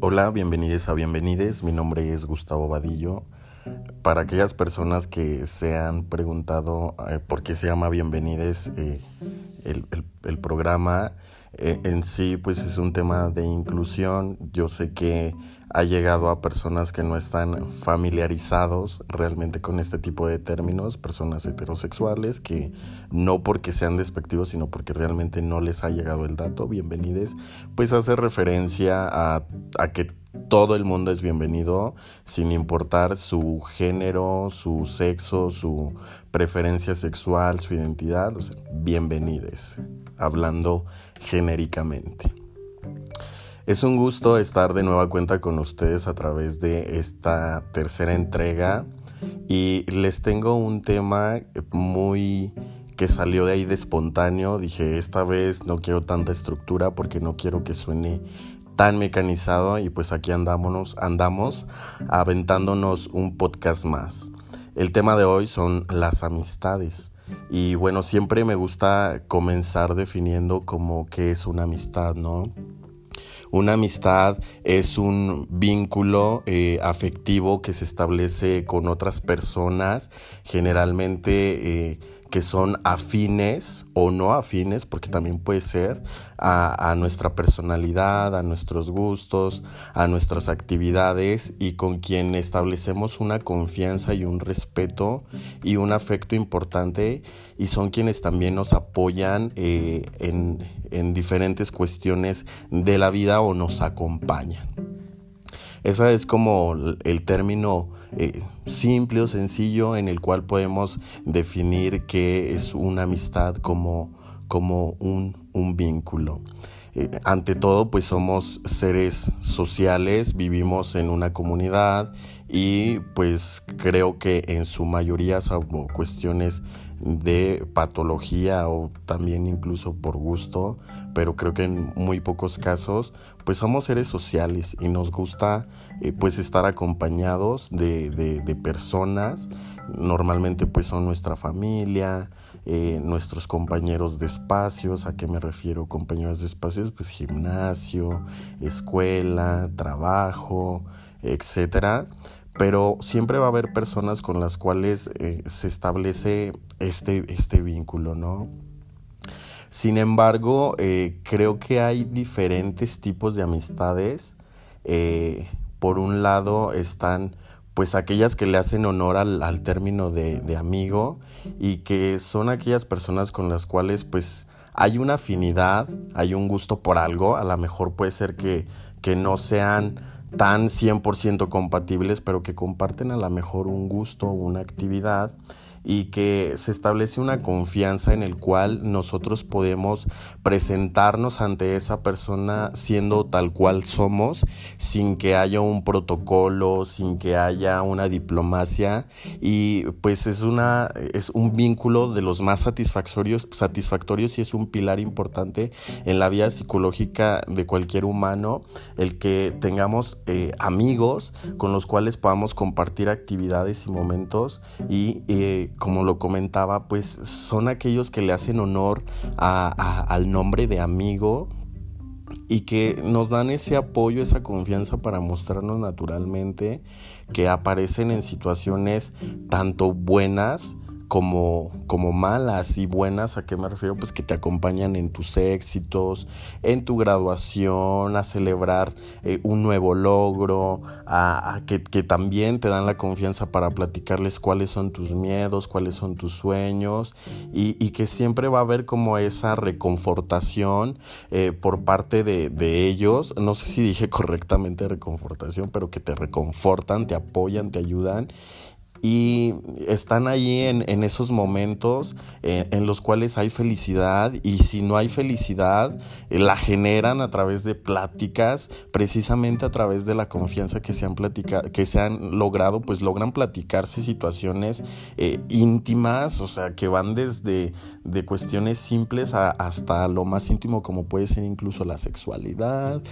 Hola, bienvenidos a Bienvenides. Mi nombre es Gustavo Vadillo. Para aquellas personas que se han preguntado eh, por qué se llama Bienvenides eh, el, programa, eh, en sí pues es un tema de inclusión. Yo sé que ha llegado a personas que no están familiarizados realmente con este tipo de términos, personas heterosexuales que no porque sean despectivos, sino porque realmente no les ha llegado el dato, bienvenides, pues hace referencia a, que todo el mundo es bienvenido sin importar su género, su sexo, su preferencia sexual, su identidad, o sea, bienvenides, hablando genéricamente. Es un gusto estar de nueva cuenta con ustedes a través de esta tercera entrega y les tengo un tema muy que salió de ahí de espontáneo. Dije, esta vez no quiero tanta estructura porque no quiero que suene tan mecanizado y pues aquí andamos, andamos aventándonos un podcast más. El tema de hoy son las amistades. Y bueno, siempre me gusta comenzar definiendo como qué es una amistad, ¿no? Una amistad es un vínculo eh, afectivo que se establece con otras personas, generalmente eh, que son afines o no afines, porque también puede ser a, nuestra personalidad, a nuestros gustos, a nuestras actividades y con quien establecemos una confianza y un respeto y un afecto importante y son quienes también nos apoyan eh, en, en diferentes cuestiones de la vida o nos acompañan. Ese es como el término eh, simple o sencillo en el cual podemos definir qué es una amistad como, como un, un vínculo. Eh, ante todo, pues somos seres sociales, vivimos en una comunidad y pues creo que en su mayoría, salvo cuestiones de patología o también incluso por gusto, pero creo que en muy pocos casos, pues somos seres sociales y nos gusta eh, pues estar acompañados de, de, personas, normalmente pues son nuestra familia, eh, nuestros compañeros de espacios, ¿a qué me refiero compañeros de espacios? Pues gimnasio, escuela, trabajo, etcétera pero siempre va a haber personas con las cuales eh, se establece este, este vínculo, ¿no? Sin embargo, eh, creo que hay diferentes tipos de amistades. Eh, por un lado están pues aquellas que le hacen honor al, término de, de, amigo y que son aquellas personas con las cuales pues hay una afinidad, hay un gusto por algo, a lo mejor puede ser que, que no sean tan 100% compatibles, pero que comparten a lo mejor un gusto, una actividad y que se establece una confianza en el cual nosotros podemos presentarnos ante esa persona siendo tal cual somos, sin que haya un protocolo, sin que haya una diplomacia. Y pues es una es un vínculo de los más satisfactorios, satisfactorios y es un pilar importante en la vida psicológica de cualquier humano el que tengamos eh, amigos con los cuales podamos compartir actividades y momentos y eh, como lo comentaba, pues son aquellos que le hacen honor al nombre de amigo y que nos dan ese apoyo, esa confianza para mostrarnos naturalmente que aparecen en situaciones tanto buenas como, como malas y buenas, ¿a qué me refiero? Pues que te acompañan en tus éxitos, en tu graduación, a celebrar eh, un nuevo logro, a, que, también te dan la confianza para platicarles cuáles son tus miedos, cuáles son tus sueños y, que siempre va a haber como esa reconfortación eh, por parte de ellos, no sé si dije correctamente reconfortación, pero que te reconfortan, te apoyan, te ayudan y están ahí en, esos momentos eh, en los cuales hay felicidad y si no hay felicidad eh, la generan a través de pláticas precisamente a través de la confianza que se han que se han logrado pues logran platicarse situaciones eh, íntimas o sea que van desde de cuestiones simples hasta lo más íntimo como puede ser incluso la sexualidad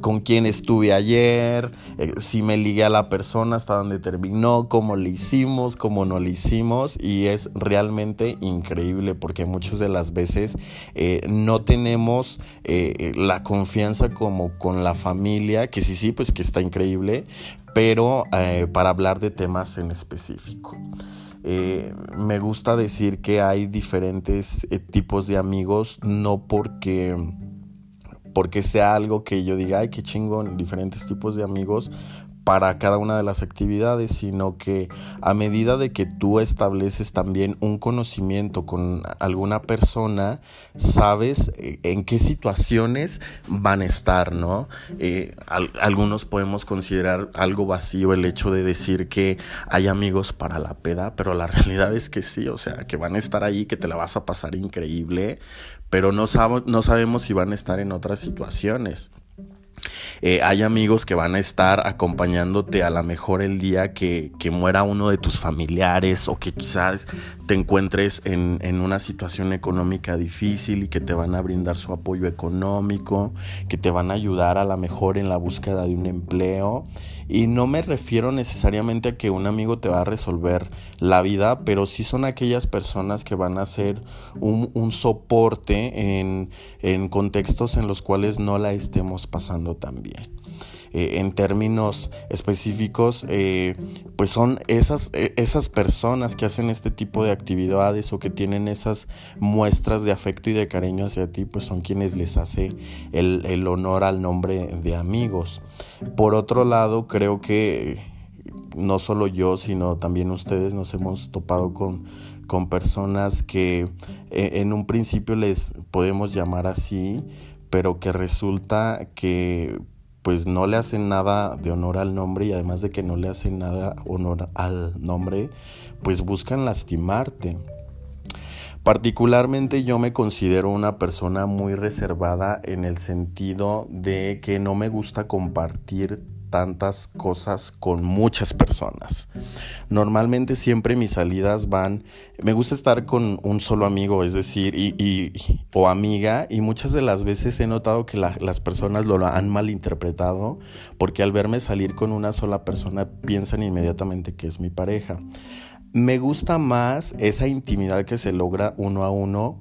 con quién estuve ayer si me ligué a la persona hasta donde terminó no, cómo le hicimos, cómo no le hicimos y es realmente increíble porque muchas de las veces eh, no tenemos eh, la confianza como con la familia, que sí, sí, pues que está increíble, pero eh, para hablar de temas en específico. me gusta decir que hay diferentes tipos de amigos, no porque porque sea algo que yo diga, ay, qué chingón, diferentes tipos de amigos, para cada una de las actividades, sino que a medida de que tú estableces también un conocimiento con alguna persona, sabes eh, en qué situaciones van a estar, ¿no? Eh, algunos podemos considerar algo vacío el hecho de decir que hay amigos para la peda, pero la realidad es que sí, o sea, que van a estar ahí, que te la vas a pasar increíble, pero no, no sabemos si van a estar en otras situaciones. Eh, hay amigos que van a estar acompañándote a lo mejor el día que, que, muera uno de tus familiares o que quizás te encuentres en, en, una situación económica difícil y que te van a brindar su apoyo económico, que te van a ayudar a lo mejor en la búsqueda de un empleo. Y no me refiero necesariamente a que un amigo te va a resolver la vida, pero sí son aquellas personas que van a ser un, soporte en contextos en los cuales no la estemos pasando tan bien. Eh, en términos específicos, eh, pues son esas, eh, esas personas que hacen este tipo de actividades o que tienen esas muestras de afecto y de cariño hacia ti, pues son quienes les hace el, el honor al nombre de amigos. Por otro lado, creo que no solo yo, sino también ustedes nos hemos topado con, con personas que en un principio les podemos llamar así, pero que resulta que pues no le hacen nada de honor al nombre y además de que no le hacen nada honor al nombre, pues buscan lastimarte. Particularmente yo me considero una persona muy reservada en el sentido de que no me gusta compartir tantas cosas con muchas personas. Normalmente siempre mis salidas van, me gusta estar con un solo amigo, es decir, y, o amiga, y muchas de las veces he notado que las personas lo han malinterpretado, porque al verme salir con una sola persona piensan inmediatamente que es mi pareja. Me gusta más esa intimidad que se logra uno a uno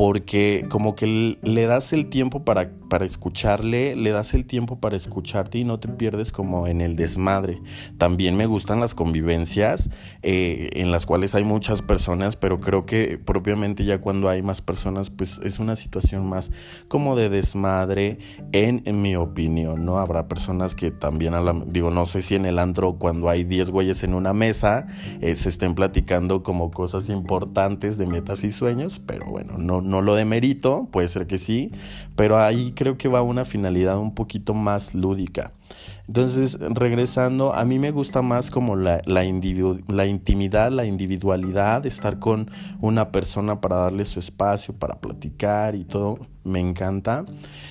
porque como que le das el tiempo para, para, escucharle, le das el tiempo para escucharte y no te pierdes como en el desmadre. También me gustan las convivencias eh, en las cuales hay muchas personas, pero creo que propiamente ya cuando hay más personas, pues es una situación más como de desmadre, en, mi opinión, ¿no? Habrá personas que también, a digo, no sé si en el antro cuando hay 10 güeyes en una mesa, eh, se estén platicando como cosas importantes de metas y sueños, pero bueno, no no lo demerito, puede ser que sí, pero ahí creo que va una finalidad un poquito más lúdica. Entonces, regresando, a mí me gusta más como la, la, la, intimidad, la individualidad, estar con una persona para darle su espacio, para platicar y todo, me encanta.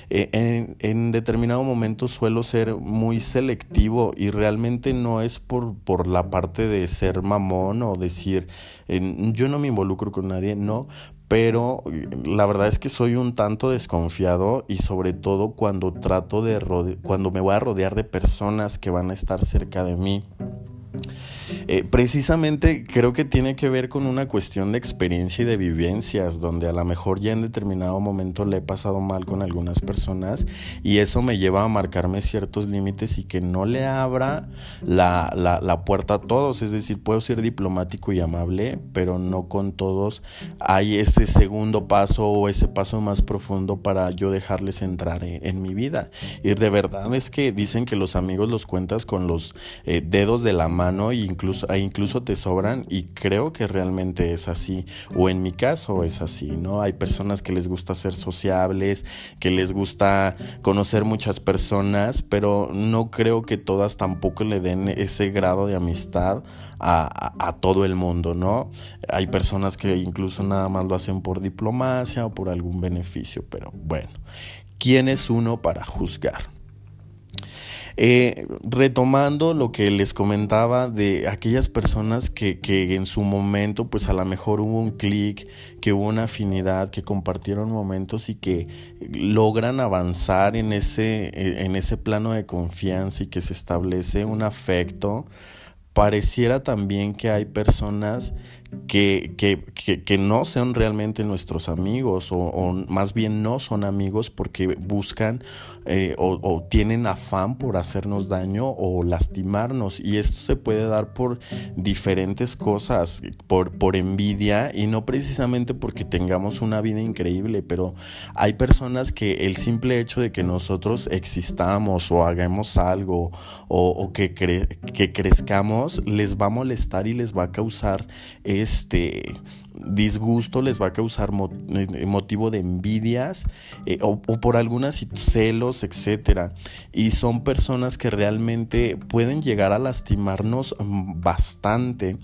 Eh, en, determinado momento suelo ser muy selectivo y realmente no es por, por la parte de ser mamón o decir, yo no me involucro con nadie, no, pero la verdad es que soy un tanto desconfiado y sobre todo cuando trato de cuando me voy a rodear de personas que van a estar cerca de mí. Eh, precisamente creo que tiene que ver con una cuestión de experiencia y de vivencias, donde a lo mejor ya en determinado momento le he pasado mal con algunas personas y eso me lleva a marcarme ciertos límites y que no le abra la, la, puerta a todos. Es decir, puedo ser diplomático y amable, pero no con todos hay ese segundo paso o ese paso más profundo para yo dejarles entrar en, mi vida. Y de verdad es que dicen que los amigos los cuentas con los eh, dedos de la mano incluso, e incluso te sobran y creo que realmente es así o en mi caso es así, ¿no? Hay personas que les gusta ser sociables, que les gusta conocer muchas personas, pero no creo que todas tampoco le den ese grado de amistad a, a, todo el mundo, ¿no? Hay personas que incluso nada más lo hacen por diplomacia o por algún beneficio, pero bueno, ¿quién es uno para juzgar? Eh, retomando lo que les comentaba de aquellas personas que, que en su momento, pues a lo mejor hubo un clic, que hubo una afinidad, que compartieron momentos y que logran avanzar en ese, en ese plano de confianza y que se establece un afecto pareciera también que hay personas que, que, que, no sean realmente nuestros amigos o, más bien no son amigos porque buscan eh, o, tienen afán por hacernos daño o lastimarnos. Y esto se puede dar por diferentes cosas, por, por envidia y no precisamente porque tengamos una vida increíble, pero hay personas que el simple hecho de que nosotros existamos o hagamos algo o, que, que crezcamos les va a molestar y les va a causar este disgusto les va a causar eh, motivo de envidias eh, o, por algunas celos, etcétera. Y son personas que realmente pueden llegar a lastimarnos mm, bastante.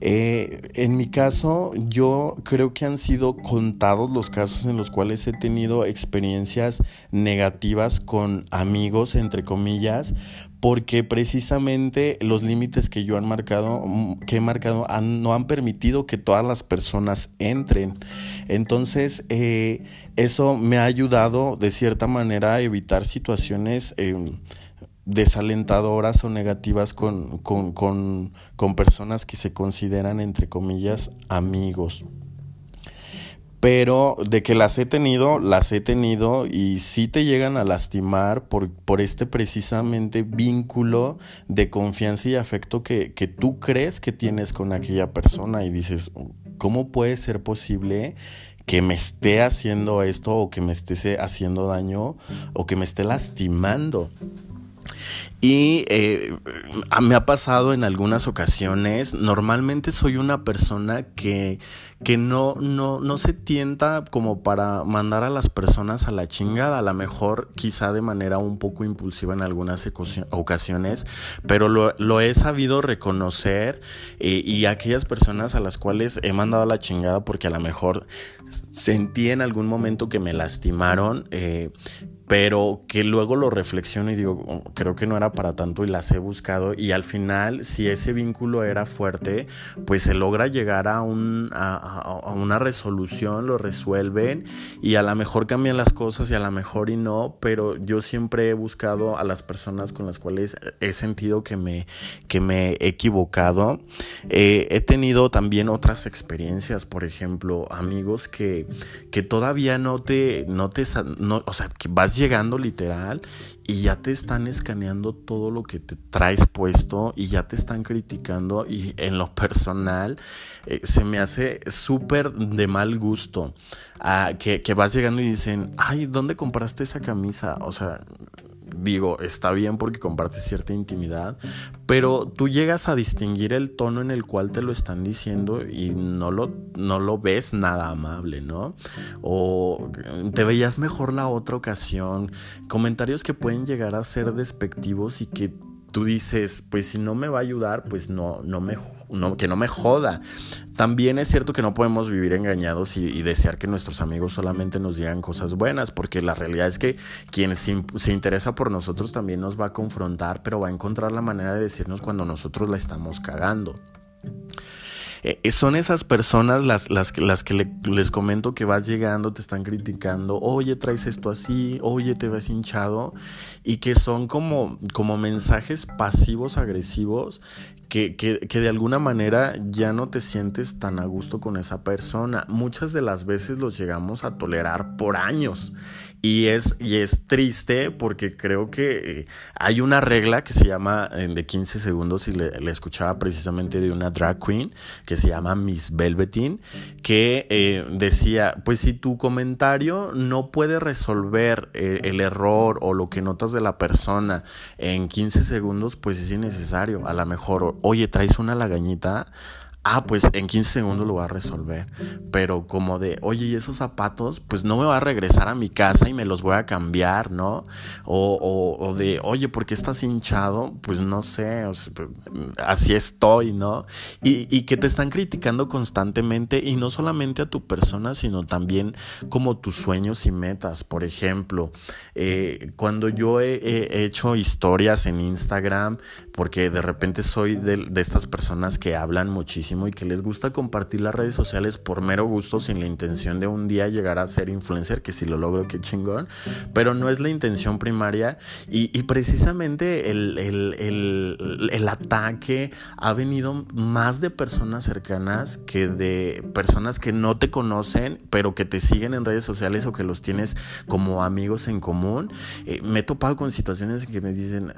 Eh, en mi caso, yo creo que han sido contados los casos en los cuales he tenido experiencias negativas con amigos, entre comillas, porque precisamente los límites que yo han marcado, mm, que he marcado, no han permitido que todas las personas entren. Entonces, eh, eso me ha ayudado de cierta manera a evitar situaciones em, desalentadoras o negativas con, con personas que se consideran, entre comillas, amigos pero de que las he tenido, las he tenido y sí te llegan a lastimar por, por este precisamente vínculo de confianza y afecto que, que tú crees que tienes con aquella persona y dices, ¿cómo puede ser posible que me esté haciendo esto o que me esté haciendo daño o que me esté lastimando? Y eh, me ha pasado en algunas ocasiones, normalmente soy una persona que, que no, no, no se tienta como para mandar a las personas a la chingada, a lo mejor quizá de manera un poco impulsiva en algunas ocasiones, pero lo, lo he sabido reconocer eh, y aquellas personas a las cuales he mandado a la chingada porque a lo mejor sentí en algún momento que me lastimaron, eh, pero que luego lo reflexiono y digo, oh, creo que no era para tanto y las he buscado y al final si ese vínculo era fuerte, pues se logra llegar a, un, a, una resolución, lo resuelven y a lo mejor cambian las cosas y a lo mejor y no, pero yo siempre he buscado a las personas con las cuales he sentido que me, que me he equivocado. Eh, he tenido también otras experiencias, por ejemplo, amigos que, que todavía no te, no te, no, o sea, que vas llegando literal y ya te están escaneando todo lo que te traes puesto y ya te están criticando y en lo personal eh, se me hace súper de mal gusto ah, que, que vas llegando y dicen, ay, ¿dónde compraste esa camisa? O sea, digo, está bien porque compartes cierta intimidad, pero tú llegas a distinguir el tono en el cual te lo están diciendo y no lo, no lo ves nada amable, ¿no? O te veías mejor la otra ocasión, comentarios que pueden llegar a ser despectivos y que tú dices, pues si no me va a ayudar, pues no, no me, que no me joda. También es cierto que no podemos vivir engañados y, desear que nuestros amigos solamente nos digan cosas buenas, porque la realidad es que quien se, se, interesa por nosotros también nos va a confrontar, pero va a encontrar la manera de decirnos cuando nosotros la estamos cagando. Eh, son esas personas las, las, las que les comento que vas llegando, te están criticando, oye, traes esto así, oye, te ves hinchado, y que son como, como mensajes pasivos agresivos que, que, que, de alguna manera ya no te sientes tan a gusto con esa persona. Muchas de las veces los llegamos a tolerar por años y es, y es triste porque creo que eh, hay una regla que se llama de 15 segundos y le, escuchaba precisamente de una drag queen que se llama Miss Velveteen que eh, decía, pues si tu comentario no puede resolver eh, el error o lo que notas de la persona en 15 segundos, pues es innecesario. A lo mejor, oye, traes una lagañita ah, pues en 15 segundos lo va a resolver. Pero como de, oye, ¿y esos zapatos? Pues no me va a regresar a mi casa y me los voy a cambiar, ¿no? O, o, de, oye, ¿por qué estás hinchado? Pues no sé, pues, así estoy, ¿no? Y, y que te están criticando constantemente y no solamente a tu persona, sino también como tus sueños y metas. Por ejemplo, eh, cuando yo he, he, hecho historias en Instagram, porque de repente soy de estas personas que hablan muchísimo muchísimo y que les gusta compartir las redes sociales por mero gusto sin la intención de un día llegar a ser influencer, que si lo logro, qué chingón, pero no es la intención primaria y, precisamente el, el ataque ha venido más de personas cercanas que de personas que no te conocen, pero que te siguen en redes sociales o que los tienes como amigos en común. Eh, me he topado con situaciones que me dicen,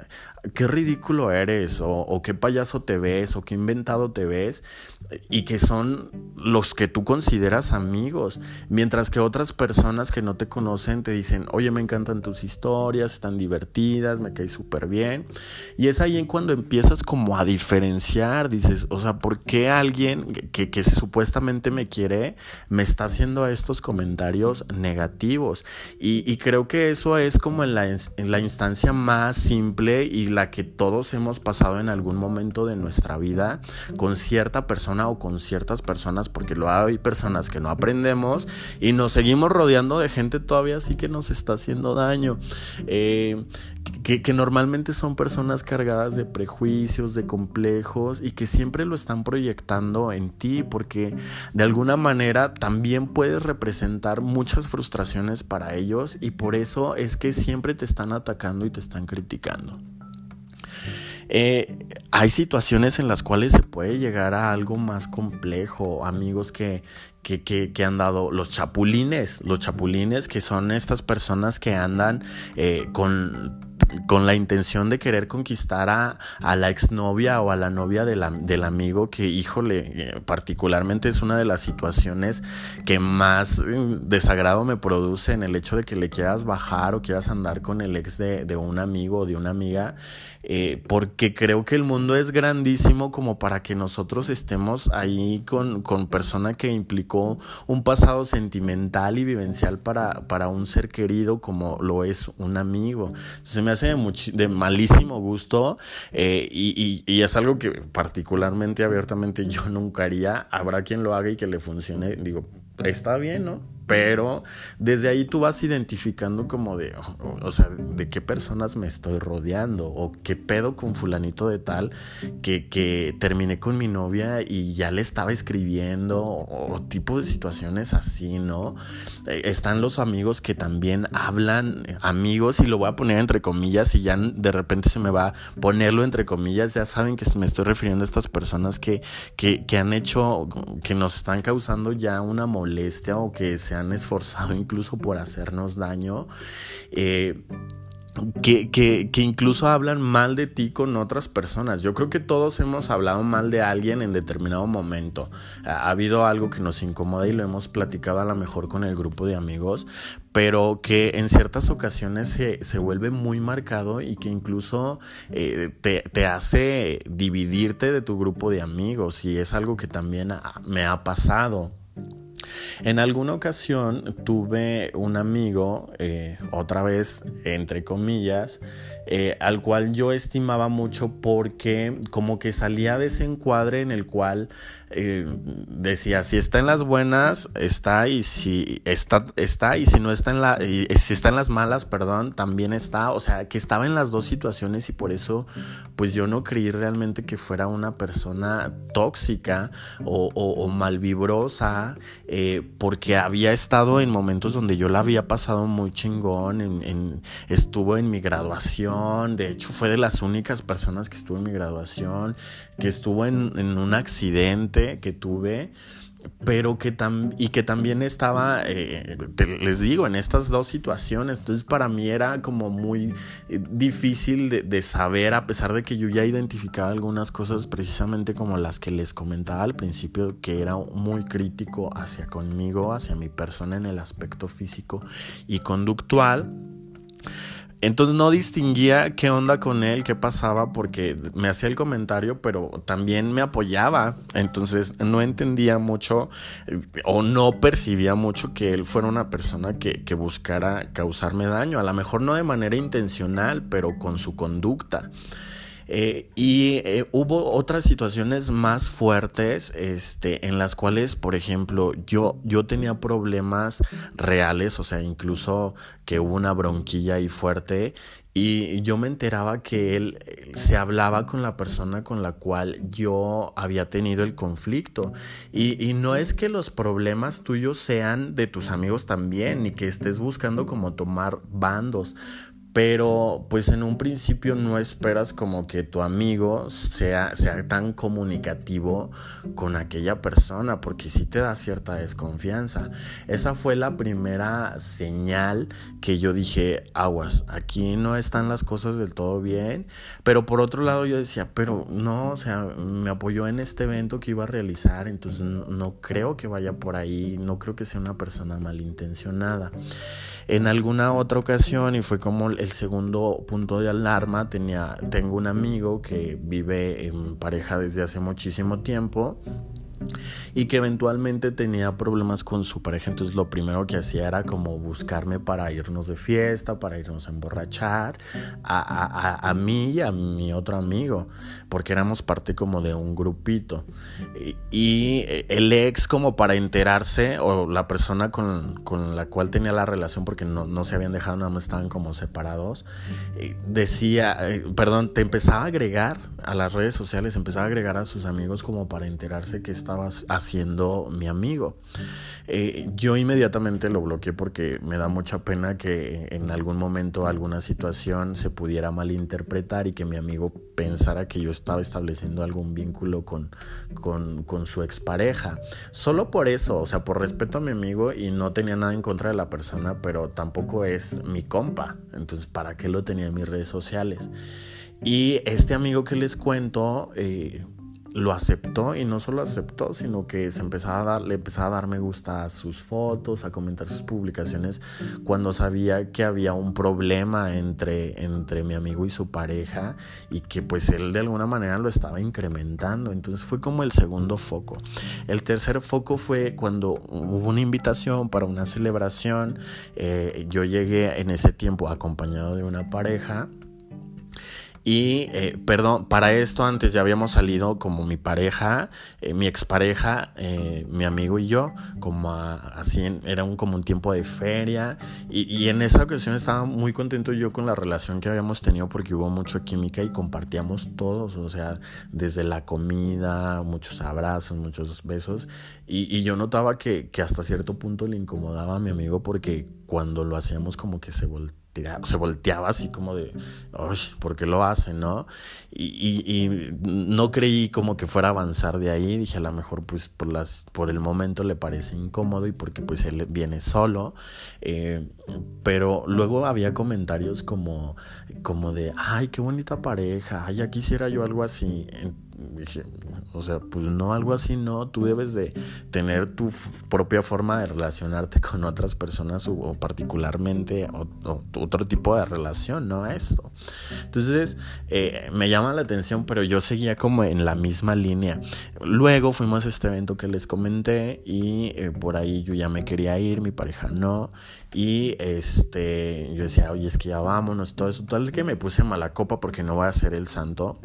qué ridículo eres, o, qué payaso te ves, o qué inventado te ves, y que son los que tú consideras amigos, mientras que otras personas que no te conocen te dicen, oye, me encantan tus historias, están divertidas, me caes súper bien, y es ahí en cuando empiezas como a diferenciar, dices, o sea, ¿por qué alguien que, que supuestamente me quiere me está haciendo estos comentarios negativos? Y, creo que eso es como en la, en la instancia más simple y la que todos hemos pasado en algún momento de nuestra vida con cierta persona o con ciertas personas, porque lo hay personas que no aprendemos y nos seguimos rodeando de gente todavía así que nos está haciendo daño. Eh, que, que, normalmente son personas cargadas de prejuicios, de complejos y que siempre lo están proyectando en ti porque de alguna manera también puedes representar muchas frustraciones para ellos y por eso es que siempre te están atacando y te están criticando. Eh, hay situaciones en las cuales se puede llegar a algo más complejo, amigos que, que, han dado los chapulines, los chapulines que son estas personas que andan eh, con con la intención de querer conquistar a, a la exnovia o a la novia del amigo, que híjole, eh, particularmente es una de las situaciones que más desagrado me produce en el hecho de que le quieras bajar o quieras andar con el ex de, de un amigo o de una amiga. Eh, porque creo que el mundo es grandísimo como para que nosotros estemos ahí con, con persona que implicó un pasado sentimental y vivencial para, para un ser querido como lo es un amigo. Se me hace de, de malísimo gusto eh, y, es algo que particularmente abiertamente yo nunca haría. Habrá quien lo haga y que le funcione. Digo, está bien, ¿no? Pero desde ahí tú vas identificando como de, o, sea, de qué personas me estoy rodeando o qué pedo con fulanito de tal que, que terminé con mi novia y ya le estaba escribiendo o, tipo de situaciones así, ¿no? Eh, están los amigos que también hablan, amigos, y lo voy a poner entre comillas y ya de repente se me va a ponerlo entre comillas, ya saben que me estoy refiriendo a estas personas que, que, que han hecho, que nos están causando ya una molestia o que se han esforzado incluso por hacernos daño. Eh, que, que, que, incluso hablan mal de ti con otras personas. Yo creo que todos hemos hablado mal de alguien en determinado momento. Ha, habido algo que nos incomoda y lo hemos platicado a lo mejor con el grupo de amigos, pero que en ciertas ocasiones se, se vuelve muy marcado y que incluso eh, te, te, hace dividirte de tu grupo de amigos y es algo que también me ha pasado. En alguna ocasión tuve un amigo, eh, otra vez entre comillas, eh, al cual yo estimaba mucho porque como que salía de ese encuadre en el cual eh, decía, si está en las buenas, está, y si está, está, y si no está en la, si está en las malas, perdón, también está, o sea, que estaba en las dos situaciones y por eso, pues yo no creí realmente que fuera una persona tóxica o, o, malvibrosa, eh, porque había estado en momentos donde yo la había pasado muy chingón, en, estuvo en mi graduación, de hecho fue de las únicas personas que estuvo en mi graduación, que estuvo en, un accidente que tuve pero que y que también estaba, eh, les digo, en estas dos situaciones. Entonces para mí era como muy eh, difícil de, de, saber, a pesar de que yo ya identificaba algunas cosas precisamente como las que les comentaba al principio, que era muy crítico hacia conmigo, hacia mi persona en el aspecto físico y conductual. Entonces no distinguía qué onda con él, qué pasaba, porque me hacía el comentario, pero también me apoyaba. Entonces no entendía mucho eh, o no percibía mucho que él fuera una persona que, que buscara causarme daño. A lo mejor no de manera intencional, pero con su conducta. Eh, y eh, hubo otras situaciones más fuertes este, en las cuales, por ejemplo, yo, yo tenía problemas reales, o sea, incluso que hubo una bronquilla ahí fuerte y yo me enteraba que él se hablaba con la persona con la cual yo había tenido el conflicto. Y, y, no es que los problemas tuyos sean de tus amigos también, ni que estés buscando como tomar bandos. Pero pues en un principio no esperas como que tu amigo sea, sea tan comunicativo con aquella persona porque sí te da cierta desconfianza. Esa fue la primera señal que yo dije, aguas, aquí no están las cosas del todo bien. Pero por otro lado yo decía, pero no, o sea, me apoyó en este evento que iba a realizar, entonces no, no creo que vaya por ahí, no creo que sea una persona malintencionada. En alguna otra ocasión, y fue como el segundo punto de alarma, tenía, tengo un amigo que vive en pareja desde hace muchísimo tiempo y que eventualmente tenía problemas con su pareja, entonces lo primero que hacía era como buscarme para irnos de fiesta, para irnos a emborrachar, a, a, a mí y a mi otro amigo, porque éramos parte como de un grupito. Y, el ex como para enterarse, o la persona con, con la cual tenía la relación, porque no, no, se habían dejado, nada más estaban como separados, eh, decía, eh, perdón, te empezaba a agregar a las redes sociales, empezaba a agregar a sus amigos como para enterarse que estabas haciendo mi amigo. Eh, yo inmediatamente lo bloqueé porque me da mucha pena que en algún momento alguna situación se pudiera malinterpretar y que mi amigo pensara que yo estaba estableciendo algún vínculo con, con, con su expareja. Solo por eso, o sea, por respeto a mi amigo y no tenía nada en contra de la persona, pero tampoco es mi compa. Entonces, ¿para qué lo tenía en mis redes sociales? Y este amigo que les cuento, eh, lo aceptó y no solo aceptó, sino que se empezaba a dar, le empezaba a dar me gusta a sus fotos, a comentar sus publicaciones cuando sabía que había un problema entre, entre mi amigo y su pareja y que pues él de alguna manera lo estaba incrementando. Entonces fue como el segundo foco. El tercer foco fue cuando hubo una invitación para una celebración. Eh, yo llegué en ese tiempo acompañado de una pareja y, eh, perdón, para esto antes ya habíamos salido como mi pareja, eh, mi expareja, eh, mi amigo y yo, como así, era un, como un tiempo de feria. Y, en esa ocasión estaba muy contento yo con la relación que habíamos tenido porque hubo mucha química y compartíamos todos, o sea, desde la comida, muchos abrazos, muchos besos. Y, y yo notaba que, que hasta cierto punto le incomodaba a mi amigo porque cuando lo hacíamos como que se volteaba se volteaba así como de, ¿por qué lo hace, no? Y, no creí como que fuera a avanzar de ahí, dije a lo mejor pues por, las, por el momento le parece incómodo y porque pues él viene solo, eh, pero luego había comentarios como, como de, ay, qué bonita pareja, ay, ya quisiera yo algo así dije, o sea, pues no, algo así no, tú debes de tener tu propia forma de relacionarte con otras personas o, particularmente otro tipo de relación, no esto. Entonces, eh, me llama la atención, pero yo seguía como en la misma línea. Luego fuimos a este evento que les comenté y eh, por ahí yo ya me quería ir, mi pareja no. Y este, yo decía, oye, es que ya vámonos, todo eso. Tal que me puse mala copa porque no voy a ser el santo.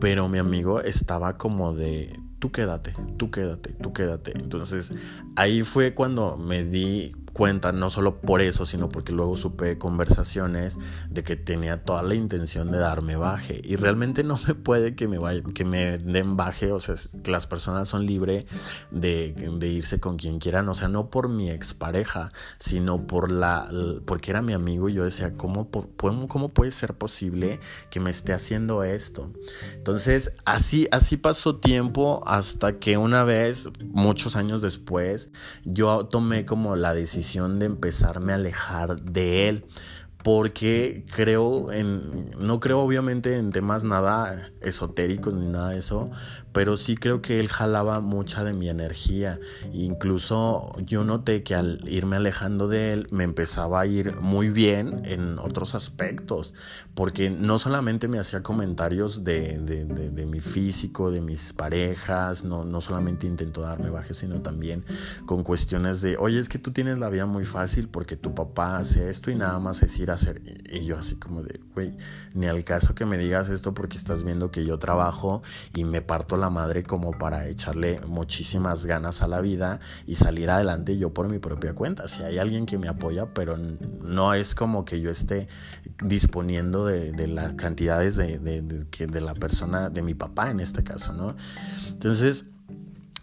Pero mi amigo estaba como de, tú quédate, tú quédate, tú quédate. Entonces ahí fue cuando me di cuenta, no solo por eso, sino porque luego supe conversaciones de que tenía toda la intención de darme baje. Y realmente no me puede que me, vaya, que me den baje, o sea, las personas son libres de, de, irse con quien quieran, o sea, no por mi expareja, sino por la, porque era mi amigo y yo decía, ¿cómo, cómo puede ser posible que me esté haciendo esto? Entonces, así, así pasó tiempo hasta que una vez, muchos años después, yo tomé como la decisión de empezarme a alejar de él porque creo en, no creo obviamente en temas nada esotéricos ni nada de eso, pero sí creo que él jalaba mucha de mi energía. Incluso yo noté que al irme alejando de él me empezaba a ir muy bien en otros aspectos, porque no solamente me hacía comentarios de, de, de, mi físico, de mis parejas, no, no solamente intentó darme baje, sino también con cuestiones de, oye, es que tú tienes la vida muy fácil porque tu papá hace esto y nada más es ir a hacer. Y yo así como de, güey, ni al caso que me digas esto porque estás viendo que yo trabajo y me parto la madre como para echarle muchísimas ganas a la vida y salir adelante yo por mi propia cuenta. Si hay alguien que me apoya, pero no es como que yo esté disponiendo de, las cantidades de, de, de la persona, de mi papá en este caso, ¿no? Entonces,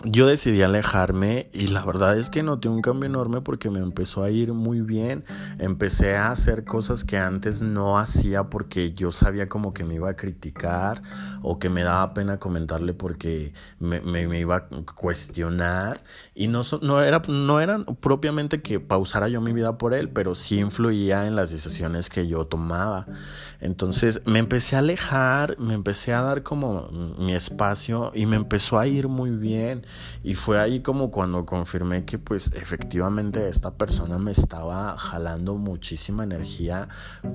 yo decidí alejarme y la verdad es que noté un cambio enorme porque me empezó a ir muy bien. Empecé a hacer cosas que antes no hacía porque yo sabía como que me iba a criticar o que me daba pena comentarle porque me, me, iba a cuestionar. Y no, no, era, no era propiamente que pausara yo mi vida por él, pero sí influía en las decisiones que yo tomaba. Entonces me empecé a alejar, me empecé a dar como mi espacio y me empezó a ir muy bien. Y fue ahí como cuando confirmé que pues efectivamente esta persona me estaba jalando muchísima energía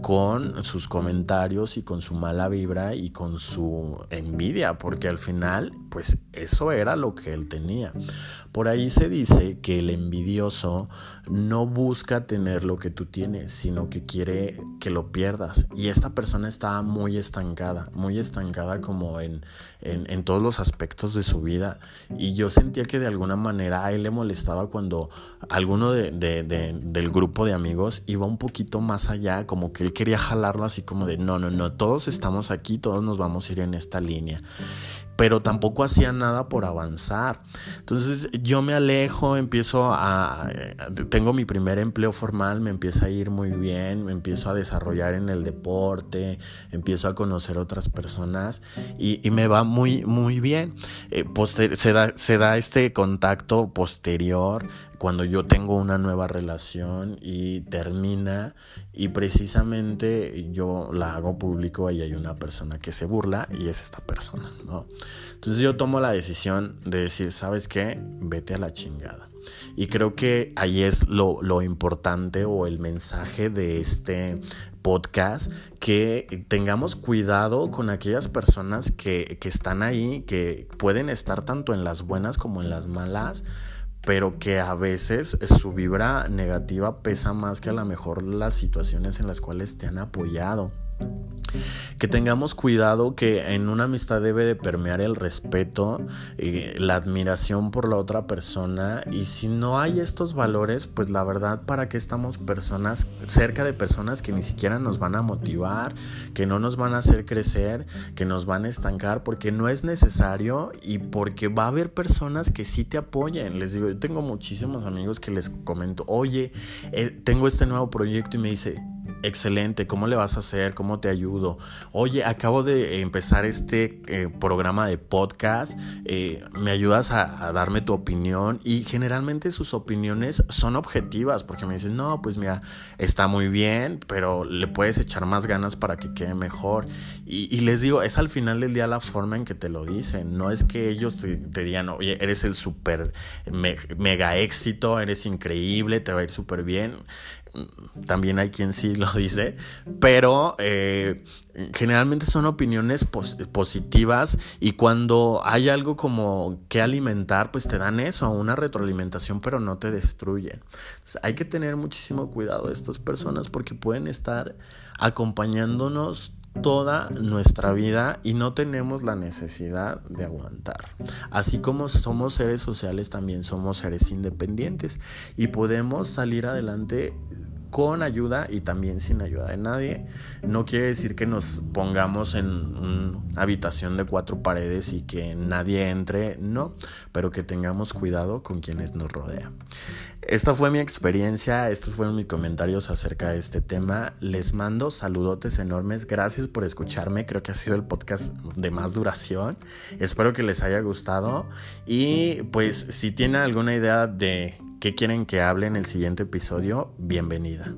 con sus comentarios y con su mala vibra y con su envidia, porque al final pues eso era lo que él tenía. Por ahí se dice que el envidioso no busca tener lo que tú tienes, sino que quiere que lo pierdas. Y esta persona estaba muy estancada, muy estancada como en, en, todos los aspectos de su vida. Y yo sentía que de alguna manera a él le molestaba cuando alguno de, del grupo de amigos iba un poquito más allá, como que él quería jalarlo así como de, no, no, no, todos estamos aquí, todos nos vamos a ir en esta línea pero tampoco hacía nada por avanzar. Entonces yo me alejo, empiezo a... Tengo mi primer empleo formal, me empieza a ir muy bien, me empiezo a desarrollar en el deporte, empiezo a conocer otras personas y, me va muy, muy bien. Eh, se, da, se da este contacto posterior cuando yo tengo una nueva relación y termina y precisamente yo la hago público y hay una persona que se burla y es esta persona, ¿no? Entonces yo tomo la decisión de decir, ¿sabes qué? Vete a la chingada. Y creo que ahí es lo, importante o el mensaje de este podcast, que tengamos cuidado con aquellas personas que, que están ahí, que pueden estar tanto en las buenas como en las malas, pero que a veces su vibra negativa pesa más que a lo mejor las situaciones en las cuales te han apoyado que tengamos cuidado que en una amistad debe de permear el respeto, eh, la admiración por la otra persona y si no hay estos valores, pues la verdad para qué estamos personas cerca de personas que ni siquiera nos van a motivar, que no nos van a hacer crecer, que nos van a estancar porque no es necesario y porque va a haber personas que sí te apoyen. Les digo, yo tengo muchísimos amigos que les comento, oye, eh, tengo este nuevo proyecto y me dice, excelente, ¿cómo le vas a hacer? ¿Cómo te ayudo? Oye, acabo de empezar este eh, programa de podcast, eh, ¿me ayudas a, darme tu opinión? Y generalmente sus opiniones son objetivas, porque me dicen, no, pues mira, está muy bien, pero le puedes echar más ganas para que quede mejor. Y, les digo, es al final del día la forma en que te lo dicen, no es que ellos te, digan, oye, eres el súper mega éxito, eres increíble, te va a ir súper bien también hay quien sí lo dice, pero eh, generalmente son opiniones positivas y cuando hay algo como que alimentar, pues te dan eso, una retroalimentación, pero no te destruyen. hay que tener muchísimo cuidado de estas personas porque pueden estar acompañándonos toda nuestra vida y no tenemos la necesidad de aguantar. Así como somos seres sociales, también somos seres independientes y podemos salir adelante con ayuda y también sin ayuda de nadie. No quiere decir que nos pongamos en una habitación de cuatro paredes y que nadie entre, no, pero que tengamos cuidado con quienes nos rodean. Esta fue mi experiencia, estos fueron mis comentarios acerca de este tema. Les mando saludotes enormes, gracias por escucharme, creo que ha sido el podcast de más duración. Espero que les haya gustado y pues si tienen alguna idea de qué quieren que hable en el siguiente episodio, bienvenida.